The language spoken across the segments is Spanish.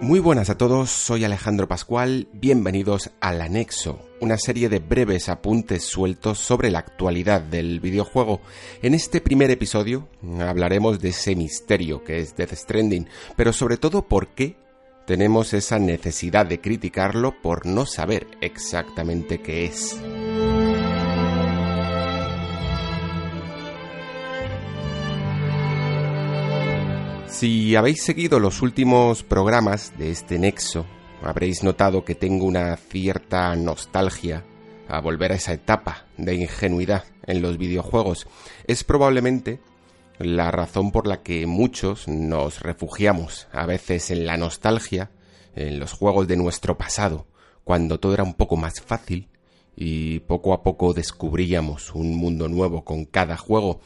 Muy buenas a todos, soy Alejandro Pascual, bienvenidos al Anexo, una serie de breves apuntes sueltos sobre la actualidad del videojuego. En este primer episodio hablaremos de ese misterio que es Death Stranding, pero sobre todo por qué tenemos esa necesidad de criticarlo por no saber exactamente qué es. Si habéis seguido los últimos programas de este nexo, habréis notado que tengo una cierta nostalgia a volver a esa etapa de ingenuidad en los videojuegos. Es probablemente la razón por la que muchos nos refugiamos a veces en la nostalgia, en los juegos de nuestro pasado, cuando todo era un poco más fácil y poco a poco descubríamos un mundo nuevo con cada juego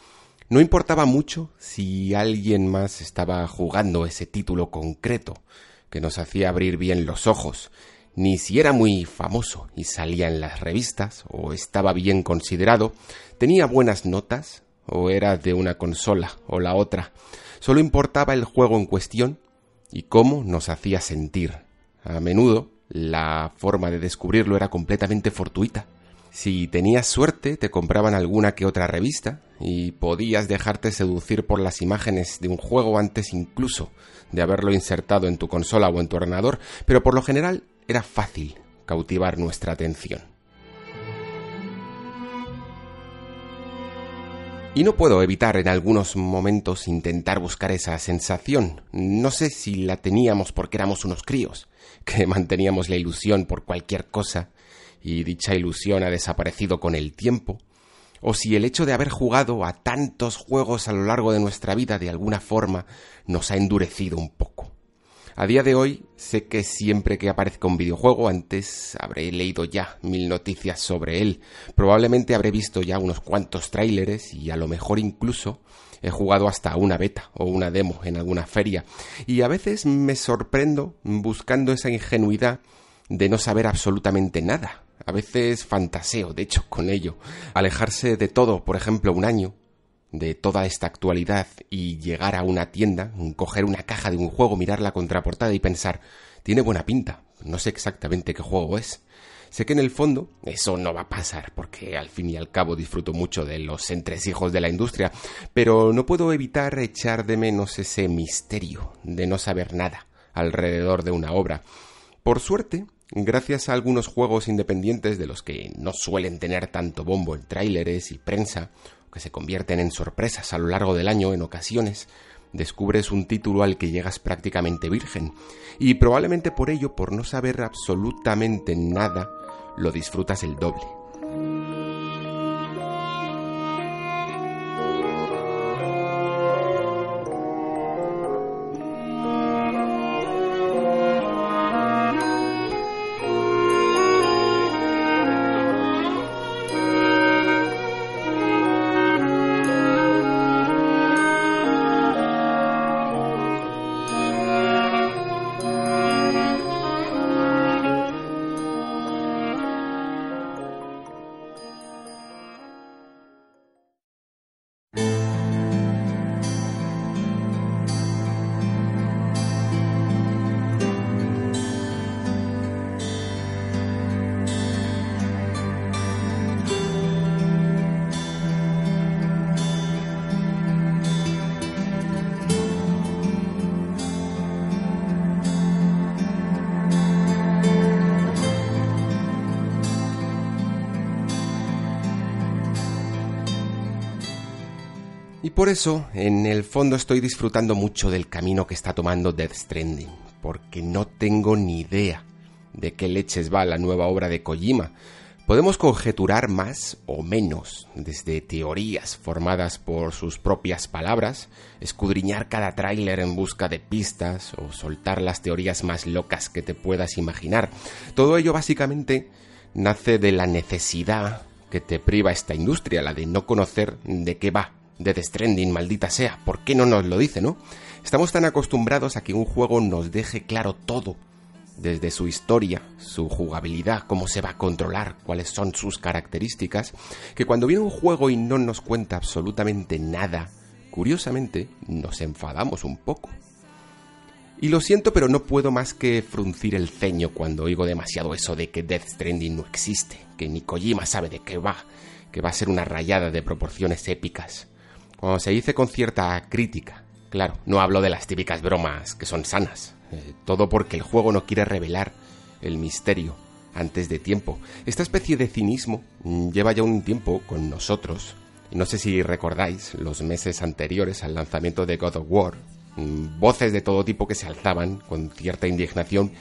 no importaba mucho si alguien más estaba jugando ese título concreto que nos hacía abrir bien los ojos, ni si era muy famoso y salía en las revistas, o estaba bien considerado, tenía buenas notas, o era de una consola o la otra. Solo importaba el juego en cuestión y cómo nos hacía sentir. A menudo la forma de descubrirlo era completamente fortuita. Si tenías suerte, te compraban alguna que otra revista y podías dejarte seducir por las imágenes de un juego antes incluso de haberlo insertado en tu consola o en tu ordenador, pero por lo general era fácil cautivar nuestra atención. Y no puedo evitar en algunos momentos intentar buscar esa sensación. No sé si la teníamos porque éramos unos críos, que manteníamos la ilusión por cualquier cosa y dicha ilusión ha desaparecido con el tiempo, o si el hecho de haber jugado a tantos juegos a lo largo de nuestra vida de alguna forma nos ha endurecido un poco. A día de hoy sé que siempre que aparezca un videojuego antes habré leído ya mil noticias sobre él, probablemente habré visto ya unos cuantos tráileres y a lo mejor incluso he jugado hasta una beta o una demo en alguna feria. Y a veces me sorprendo buscando esa ingenuidad de no saber absolutamente nada a veces fantaseo, de hecho, con ello. Alejarse de todo, por ejemplo, un año, de toda esta actualidad y llegar a una tienda, coger una caja de un juego, mirar la contraportada y pensar, tiene buena pinta, no sé exactamente qué juego es. Sé que en el fondo eso no va a pasar, porque al fin y al cabo disfruto mucho de los entresijos de la industria, pero no puedo evitar echar de menos ese misterio de no saber nada alrededor de una obra. Por suerte, Gracias a algunos juegos independientes de los que no suelen tener tanto bombo en tráileres y prensa, que se convierten en sorpresas a lo largo del año en ocasiones, descubres un título al que llegas prácticamente virgen, y probablemente por ello, por no saber absolutamente nada, lo disfrutas el doble. Por eso, en el fondo estoy disfrutando mucho del camino que está tomando Death Stranding, porque no tengo ni idea de qué leches va la nueva obra de Kojima, Podemos conjeturar más o menos, desde teorías formadas por sus propias palabras, escudriñar cada tráiler en busca de pistas o soltar las teorías más locas que te puedas imaginar. Todo ello básicamente nace de la necesidad que te priva esta industria, la de no conocer de qué va Death Stranding, maldita sea. ¿Por qué no nos lo dice, no? Estamos tan acostumbrados a que un juego nos deje claro todo desde su historia, su jugabilidad, cómo se va a controlar, cuáles son sus características, que cuando viene un juego y no nos cuenta absolutamente nada, curiosamente nos enfadamos un poco. Y lo siento, pero no puedo más que fruncir el ceño cuando oigo demasiado eso de que Death Stranding no existe, que ni Kojima sabe de qué va, que va a ser una rayada de proporciones épicas. Se dice con cierta crítica, claro, no hablo de las típicas bromas que son sanas, eh, todo porque el juego no quiere revelar el misterio antes de tiempo. Esta especie de cinismo mm, lleva ya un tiempo con nosotros. No sé si recordáis los meses anteriores al lanzamiento de God of War, mm, voces de todo tipo que se alzaban con cierta indignación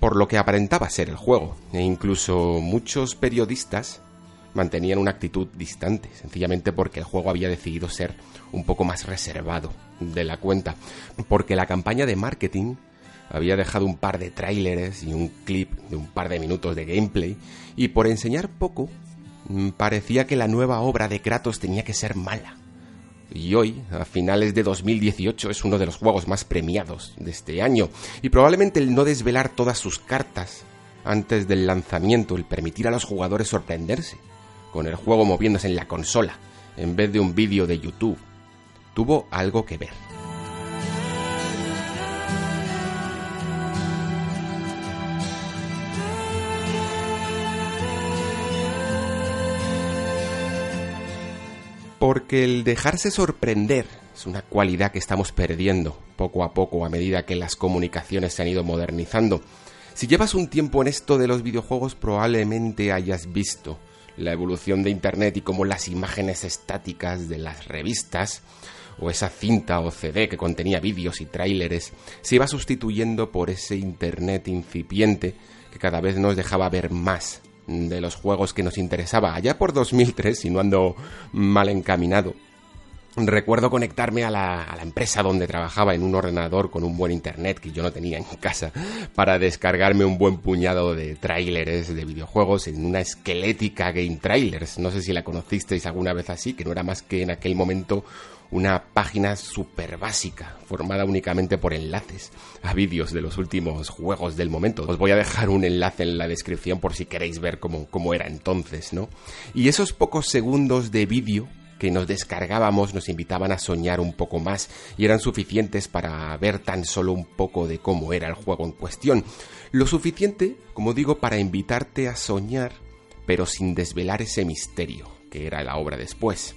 por lo que aparentaba ser el juego. E incluso muchos periodistas mantenían una actitud distante, sencillamente porque el juego había decidido ser un poco más reservado de la cuenta, porque la campaña de marketing había dejado un par de tráileres y un clip de un par de minutos de gameplay, y por enseñar poco, mm, parecía que la nueva obra de Kratos tenía que ser mala. Y hoy, a finales de 2018, es uno de los juegos más premiados de este año, y probablemente el no desvelar todas sus cartas antes del lanzamiento, el permitir a los jugadores sorprenderse con el juego moviéndose en la consola, en vez de un vídeo de YouTube, tuvo algo que ver. Porque el dejarse sorprender es una cualidad que estamos perdiendo poco a poco a medida que las comunicaciones se han ido modernizando. Si llevas un tiempo en esto de los videojuegos probablemente hayas visto la evolución de Internet y cómo las imágenes estáticas de las revistas o esa cinta o CD que contenía vídeos y tráileres se iba sustituyendo por ese Internet incipiente que cada vez nos dejaba ver más de los juegos que nos interesaba. Allá por 2003, si no ando mal encaminado, recuerdo conectarme a la, a la, empresa donde trabajaba en un ordenador con un buen internet que yo no tenía en casa para descargarme un buen puñado de trailers de videojuegos en una esquelética Game Trailers. No sé si la conocisteis alguna vez así, que no era más que en aquel momento una página súper básica, formada únicamente por enlaces a vídeos de los últimos juegos del momento. Os voy a dejar un enlace en la descripción por si queréis ver cómo, cómo era entonces, ¿no? Y esos pocos segundos de vídeo que nos descargábamos nos invitaban a soñar un poco más y eran suficientes para ver tan solo un poco de cómo era el juego en cuestión. Lo suficiente, como digo, para invitarte a soñar, pero sin desvelar ese misterio que era la obra después.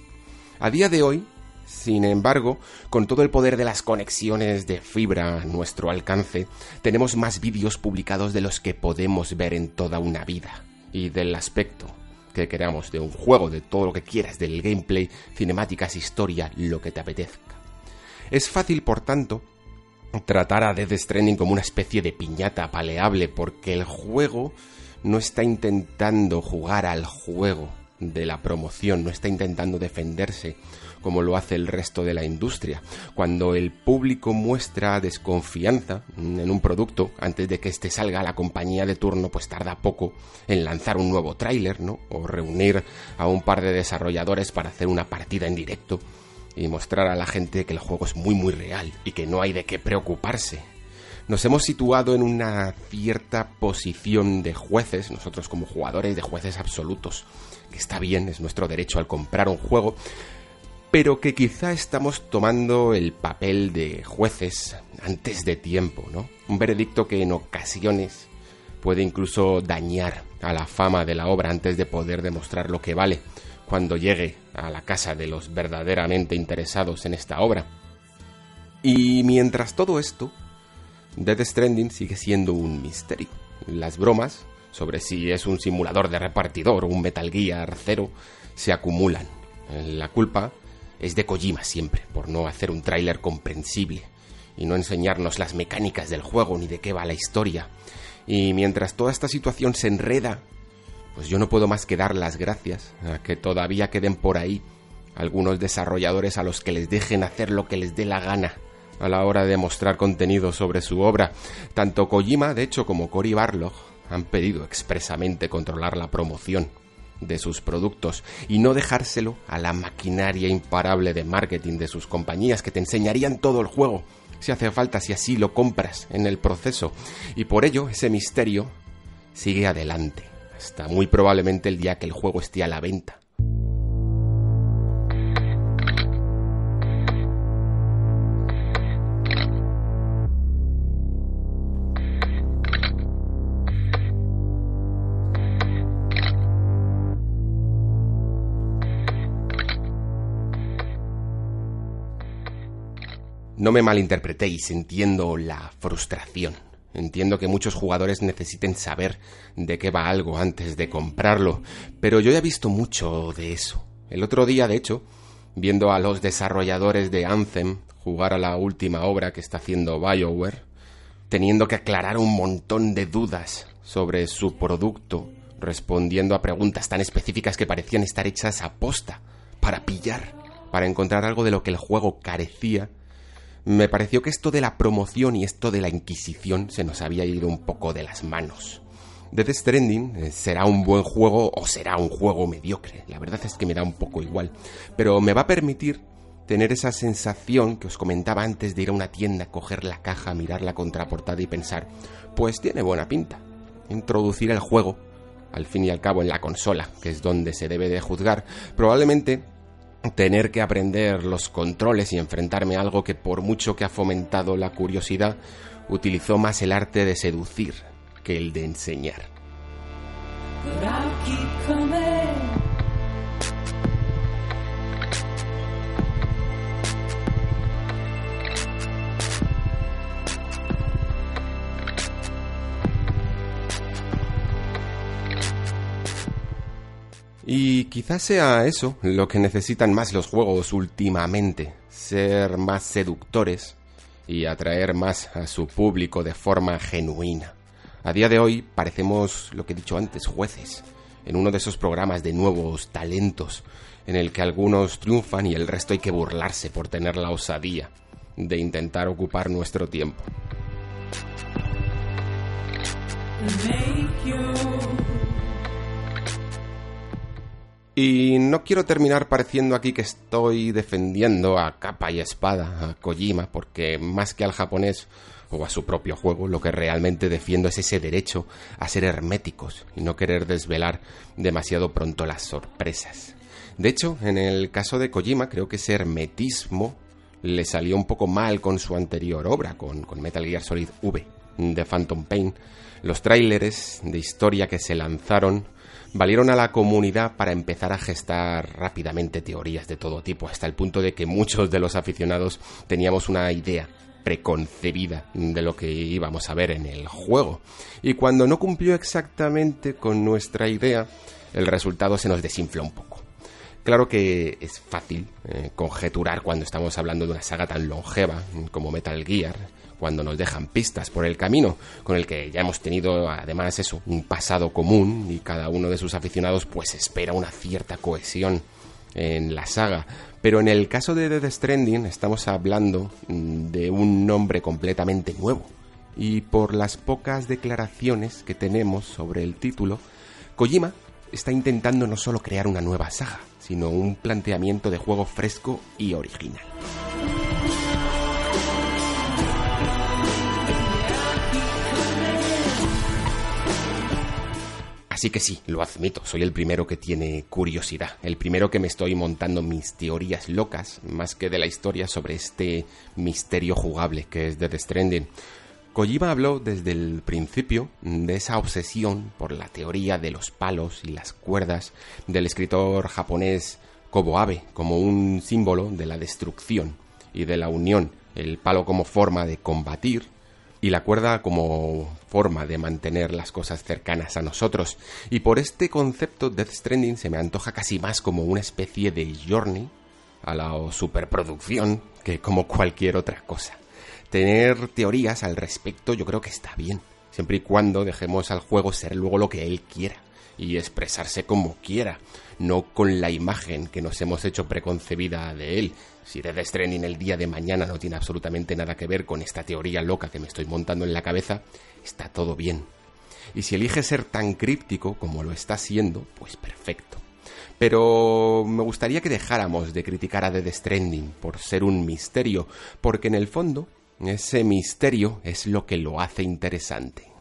A día de hoy, sin embargo, con todo el poder de las conexiones de fibra a nuestro alcance, tenemos más vídeos publicados de los que podemos ver en toda una vida. Y del aspecto que queramos de un juego, de todo lo que quieras, del gameplay, cinemáticas, historia, lo que te apetezca. Es fácil, por tanto, tratar a Death Stranding como una especie de piñata paleable porque el juego no está intentando jugar al juego de la promoción, no está intentando defenderse como lo hace el resto de la industria. Cuando el público muestra desconfianza en un producto antes de que éste salga a la compañía de turno, pues tarda poco en lanzar un nuevo tráiler, ¿no? O reunir a un par de desarrolladores para hacer una partida en directo y mostrar a la gente que el juego es muy muy real y que no hay de qué preocuparse. Nos hemos situado en una cierta posición de jueces, nosotros como jugadores de jueces absolutos, que está bien, es nuestro derecho al comprar un juego, pero que quizá estamos tomando el papel de jueces antes de tiempo, ¿no? Un veredicto que en ocasiones puede incluso dañar a la fama de la obra antes de poder demostrar lo que vale cuando llegue a la casa de los verdaderamente interesados en esta obra. Y mientras todo esto, Death Stranding sigue siendo un misterio. Las bromas sobre si es un simulador de repartidor o un Metal Gear cero se acumulan. La culpa es de Kojima siempre, por no hacer un tráiler comprensible y no enseñarnos las mecánicas del juego ni de qué va la historia. Y mientras toda esta situación se enreda, pues yo no puedo más que dar las gracias a que todavía queden por ahí algunos desarrolladores a los que les dejen hacer lo que les dé la gana a la hora de mostrar contenido sobre su obra. Tanto Kojima, de hecho, como Cory Barlog han pedido expresamente controlar la promoción de sus productos y no dejárselo a la maquinaria imparable de marketing de sus compañías que te enseñarían todo el juego si hace falta si así lo compras en el proceso. Y por ello ese misterio sigue adelante hasta muy probablemente el día que el juego esté a la venta No me malinterpretéis, entiendo la frustración. Entiendo que muchos jugadores necesiten saber de qué va algo antes de comprarlo, pero yo ya he visto mucho de eso. El otro día, de hecho, viendo a los desarrolladores de Anthem jugar a la última obra que está haciendo BioWare, teniendo que aclarar un montón de dudas sobre su producto, respondiendo a preguntas tan específicas que parecían estar hechas a posta, para pillar, para encontrar algo de lo que el juego carecía me pareció que esto de la promoción y esto de la Inquisición se nos había ido un poco de las manos. Death Stranding eh, será un buen juego o será un juego mediocre. La verdad es que me da un poco igual. Pero me va a permitir tener esa sensación que os comentaba antes de ir a una tienda, coger la caja, mirar la contraportada y pensar, pues tiene buena pinta. Introducir el juego, al fin y al cabo en la consola, que es donde se debe de juzgar, probablemente tener que aprender los controles y enfrentarme a algo que por mucho que ha fomentado la curiosidad, utilizó más el arte de seducir que el de enseñar. Y quizás sea eso lo que necesitan más los juegos últimamente, ser más seductores y atraer más a su público de forma genuina. A día de hoy parecemos, lo que he dicho antes, jueces, en uno de esos programas de nuevos talentos, en el que algunos triunfan y el resto hay que burlarse por tener la osadía de intentar ocupar nuestro tiempo. Y no quiero terminar pareciendo aquí que estoy defendiendo a capa y espada a Kojima, porque más que al japonés o a su propio juego, lo que realmente defiendo es ese derecho a ser herméticos y no querer desvelar demasiado pronto las sorpresas. De hecho, en el caso de Kojima, creo que ese hermetismo le salió un poco mal con su anterior obra, con, con Metal Gear Solid V de Phantom Pain. Los tráileres de historia que se lanzaron valieron a la comunidad para empezar a gestar rápidamente teorías de todo tipo, hasta el punto de que muchos de los aficionados teníamos una idea preconcebida de lo que íbamos a ver en el juego. Y cuando no cumplió exactamente con nuestra idea, el resultado se nos desinfló un poco. Claro que es fácil eh, conjeturar cuando estamos hablando de una saga tan longeva como Metal Gear, cuando nos dejan pistas por el camino, con el que ya hemos tenido además eso, un pasado común y cada uno de sus aficionados pues espera una cierta cohesión en la saga. Pero en el caso de Death Stranding estamos hablando mm, de un nombre completamente nuevo. Y por las pocas declaraciones que tenemos sobre el título, Kojima está intentando no solo crear una nueva saga, sino un planteamiento de juego fresco y original. Así que sí, lo admito, soy el primero que tiene curiosidad, el primero que me estoy montando mis teorías locas, más que de la historia sobre este misterio jugable que es Death Stranding. Kojima habló desde el principio de esa obsesión por la teoría de los palos y las cuerdas del escritor japonés Kobo Abe como un símbolo de la destrucción y de la unión, el palo como forma de combatir y la cuerda como forma de mantener las cosas cercanas a nosotros. Y por este concepto Death Stranding se me antoja casi más como una especie de journey a la superproducción que como cualquier otra cosa. Tener teorías al respecto yo creo que está bien, siempre y cuando dejemos al juego ser luego lo que él quiera y expresarse como quiera, no con la imagen que nos hemos hecho preconcebida de él. Si Death Stranding el día de mañana no tiene absolutamente nada que ver con esta teoría loca que me estoy montando en la cabeza, está todo bien. Y si elige ser tan críptico como lo está siendo, pues perfecto. Pero me gustaría que dejáramos de criticar a Death Stranding por ser un misterio, porque en el fondo ese misterio es lo que lo hace interesante.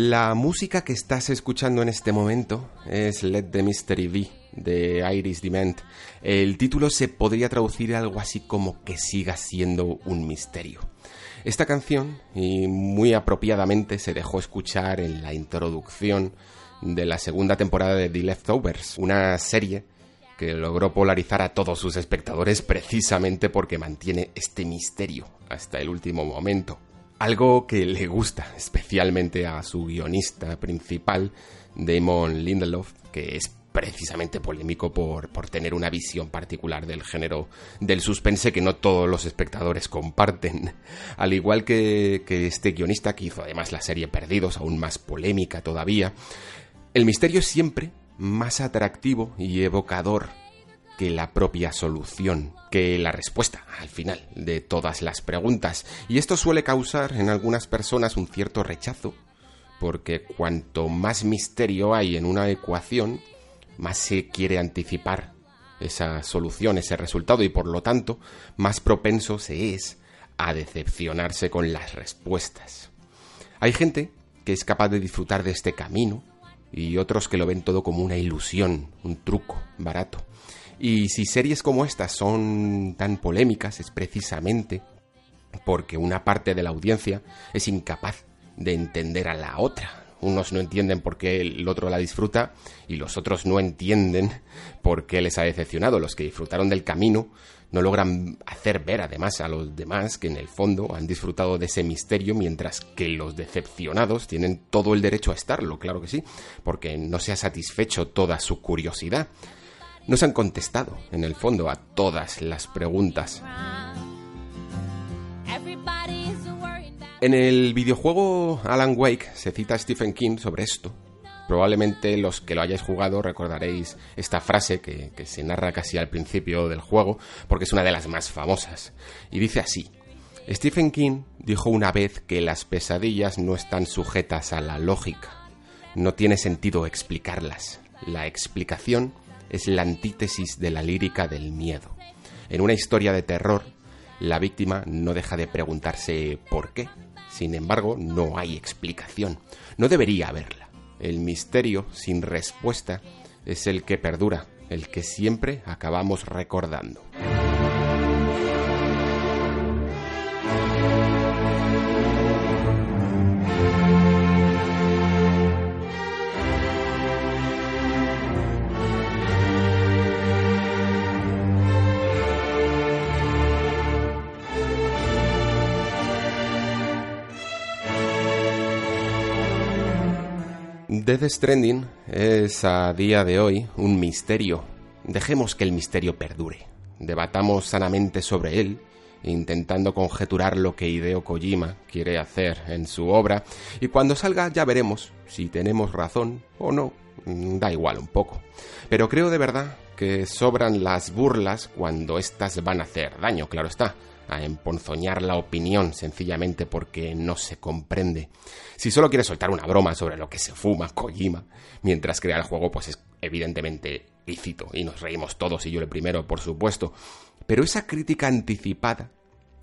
La música que estás escuchando en este momento es Let the Mystery Be de Iris Dement. El título se podría traducir algo así como que siga siendo un misterio. Esta canción, y muy apropiadamente, se dejó escuchar en la introducción de la segunda temporada de The Leftovers, una serie que logró polarizar a todos sus espectadores precisamente porque mantiene este misterio hasta el último momento. Algo que le gusta especialmente a su guionista principal, Damon Lindelof, que es precisamente polémico por, por, tener una visión particular del género del suspense que no todos los espectadores comparten. Al igual que, que este guionista que hizo además la serie Perdidos, aún más polémica todavía, el misterio es siempre más atractivo y evocador que la propia solución, que la respuesta al final de todas las preguntas. Y esto suele causar en algunas personas un cierto rechazo, porque cuanto más misterio hay en una ecuación, más se quiere anticipar esa solución, ese resultado, y por lo tanto, más propenso se es a decepcionarse con las respuestas. Hay gente que es capaz de disfrutar de este camino y otros que lo ven todo como una ilusión, un truco barato. Y si series como estas son tan polémicas es precisamente porque una parte de la audiencia es incapaz de entender a la otra. Unos no entienden por qué el otro la disfruta y los otros no entienden por qué les ha decepcionado. Los que disfrutaron del camino no logran hacer ver además a los demás que en el fondo han disfrutado de ese misterio, mientras que los decepcionados tienen todo el derecho a estarlo, claro que sí, porque no se ha satisfecho toda su curiosidad. No se han contestado, en el fondo, a todas las preguntas. En el videojuego Alan Wake se cita a Stephen King sobre esto. Probablemente los que lo hayáis jugado recordaréis esta frase que, que, se narra casi al principio del juego, porque es una de las más famosas. Y dice así, Stephen King dijo una vez que las pesadillas no están sujetas a la lógica. No tiene sentido explicarlas. La explicación es la antítesis de la lírica del miedo. En una historia de terror, la víctima no deja de preguntarse por qué. Sin embargo, no hay explicación. No debería haberla. El misterio sin respuesta es el que perdura, el que siempre acabamos recordando. Death Stranding es a día de hoy un misterio. Dejemos que el misterio perdure. Debatamos sanamente sobre él, intentando conjeturar lo que Hideo Kojima quiere hacer en su obra, y cuando salga ya veremos si tenemos razón o no. Da igual un poco. Pero creo de verdad que sobran las burlas cuando éstas van a hacer daño, claro está a emponzoñar la opinión sencillamente porque no se comprende. Si solo quiere soltar una broma sobre lo que se fuma Kojima mientras crea el juego, pues es evidentemente lícito y nos reímos todos y yo el primero, por supuesto. Pero esa crítica anticipada,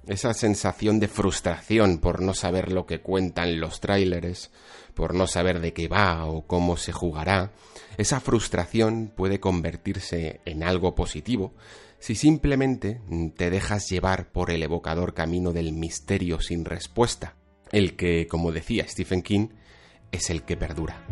esa sensación de frustración por no saber lo que cuentan los tráileres, por no saber de qué va o cómo se jugará, esa frustración puede convertirse en algo positivo si simplemente te dejas llevar por el evocador camino del misterio sin respuesta, el que, como decía Stephen King, es el que perdura.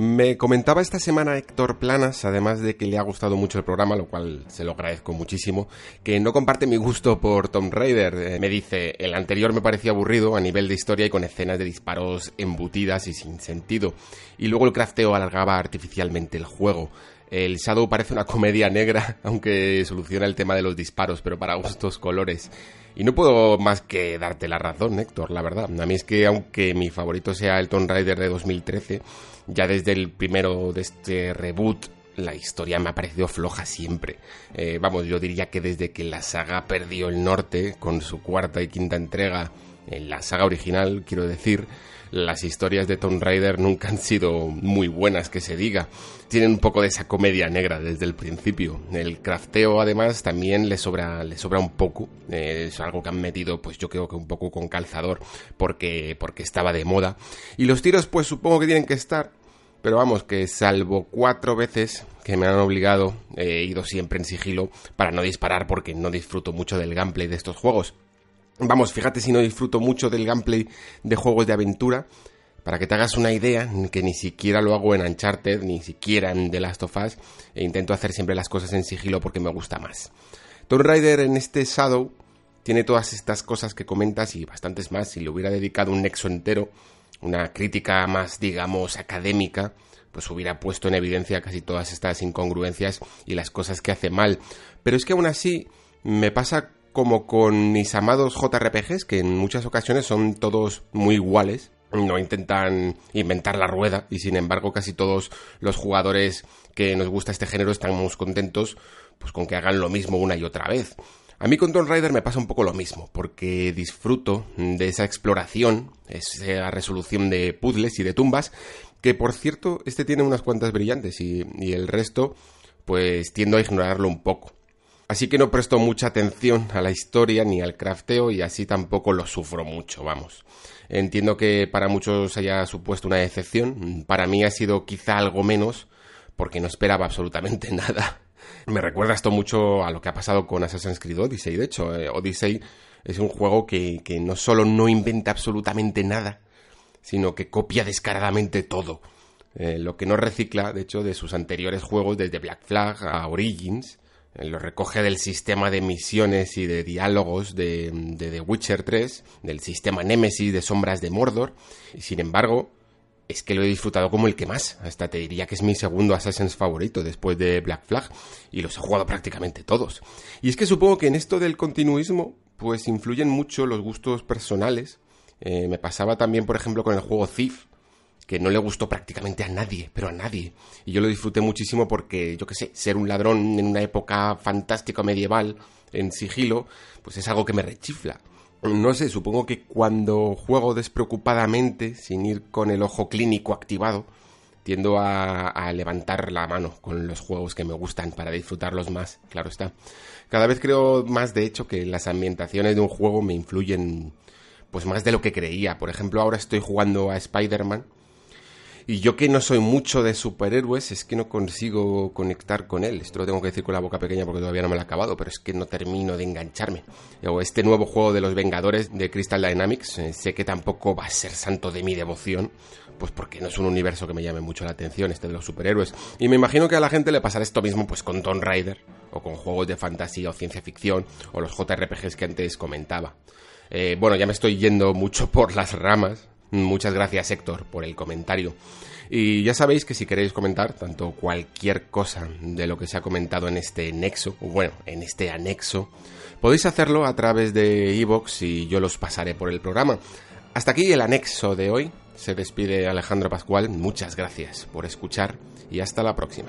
Me comentaba esta semana Héctor Planas, además de que le ha gustado mucho el programa, lo cual se lo agradezco muchísimo, que no comparte mi gusto por Tomb Raider. Eh, me dice, el anterior me parecía aburrido a nivel de historia y con escenas de disparos embutidas y sin sentido. Y luego el crafteo alargaba artificialmente el juego. El Shadow parece una comedia negra, aunque soluciona el tema de los disparos, pero para gustos colores. Y no puedo más que darte la razón, Héctor, la verdad. A mí es que aunque mi favorito sea el Tomb Raider de 2013, ya desde el primero de este reboot, la historia me ha parecido floja siempre. Eh, vamos, yo diría que desde que la saga perdió el norte con su cuarta y quinta entrega en la saga original, quiero decir, las historias de Tomb Raider nunca han sido muy buenas, que se diga. Tienen un poco de esa comedia negra desde el principio. El crafteo, además, también le sobra, le sobra un poco. Eh, es algo que han metido, pues yo creo que un poco con calzador, porque, porque estaba de moda. Y los tiros, pues supongo que tienen que estar, pero vamos, que salvo cuatro veces que me han obligado, he ido siempre en sigilo para no disparar porque no disfruto mucho del gameplay de estos juegos. Vamos, fíjate si no disfruto mucho del gameplay de juegos de aventura. Para que te hagas una idea, que ni siquiera lo hago en Uncharted, ni siquiera en The Last of Us, e intento hacer siempre las cosas en sigilo porque me gusta más. Tomb Raider en este Shadow tiene todas estas cosas que comentas y bastantes más. Si le hubiera dedicado un nexo entero, una crítica más, digamos, académica, pues hubiera puesto en evidencia casi todas estas incongruencias y las cosas que hace mal. Pero es que aún así me pasa como con mis amados JRPGs, que en muchas ocasiones son todos muy iguales, no intentan inventar la rueda y sin embargo casi todos los jugadores que nos gusta este género estamos contentos pues con que hagan lo mismo una y otra vez. A mí con Tomb Raider me pasa un poco lo mismo, porque disfruto de esa exploración, esa resolución de puzzles y de tumbas, que por cierto, este tiene unas cuantas brillantes y, y el resto, pues tiendo a ignorarlo un poco. Así que no presto mucha atención a la historia ni al crafteo y así tampoco lo sufro mucho, vamos. Entiendo que para muchos haya supuesto una decepción, para mí ha sido quizá algo menos, porque no esperaba absolutamente nada. Me recuerda esto mucho a lo que ha pasado con Assassin's Creed Odyssey. De hecho, eh, Odyssey es un juego que, que no solo no inventa absolutamente nada, sino que copia descaradamente todo. Eh, lo que no recicla, de hecho, de sus anteriores juegos, desde Black Flag a Origins, lo recoge del sistema de misiones y de diálogos de, de The Witcher 3, del sistema Nemesis de Sombras de Mordor, y sin embargo, es que lo he disfrutado como el que más. Hasta te diría que es mi segundo Assassin's favorito después de Black Flag. Y los he jugado prácticamente todos. Y es que supongo que en esto del continuismo, pues influyen mucho los gustos personales. Eh, me pasaba también, por ejemplo, con el juego Thief, que no le gustó prácticamente a nadie, pero a nadie. Y yo lo disfruté muchísimo porque, yo qué sé, ser un ladrón en una época fantástica medieval, en sigilo, pues es algo que me rechifla no sé, supongo que cuando juego despreocupadamente, sin ir con el ojo clínico activado, tiendo a, levantar la mano con los juegos que me gustan para disfrutarlos más, claro está. Cada vez creo más, de hecho, que las ambientaciones de un juego me influyen pues más de lo que creía. Por ejemplo, ahora estoy jugando a Spider-Man y yo que no soy mucho de superhéroes, es que no consigo conectar con él. Esto lo tengo que decir con la boca pequeña porque todavía no me lo he acabado, pero es que no termino de engancharme. O este nuevo juego de los Vengadores de Crystal Dynamics, eh, sé que tampoco va a ser santo de mi devoción, pues porque no es un universo que me llame mucho la atención, este de los superhéroes. Y me imagino que a la gente le pasará esto mismo pues con Tomb Raider, o con juegos de fantasía o ciencia ficción, o los JRPGs que antes comentaba. Eh, bueno, ya me estoy yendo mucho por las ramas, Muchas gracias Héctor por el comentario. Y ya sabéis que si queréis comentar tanto cualquier cosa de lo que se ha comentado en este nexo, bueno, en este anexo, podéis hacerlo a través de iVoox y yo los pasaré por el programa. Hasta aquí el anexo de hoy. Se despide Alejandro Pascual. Muchas gracias por escuchar y hasta la próxima.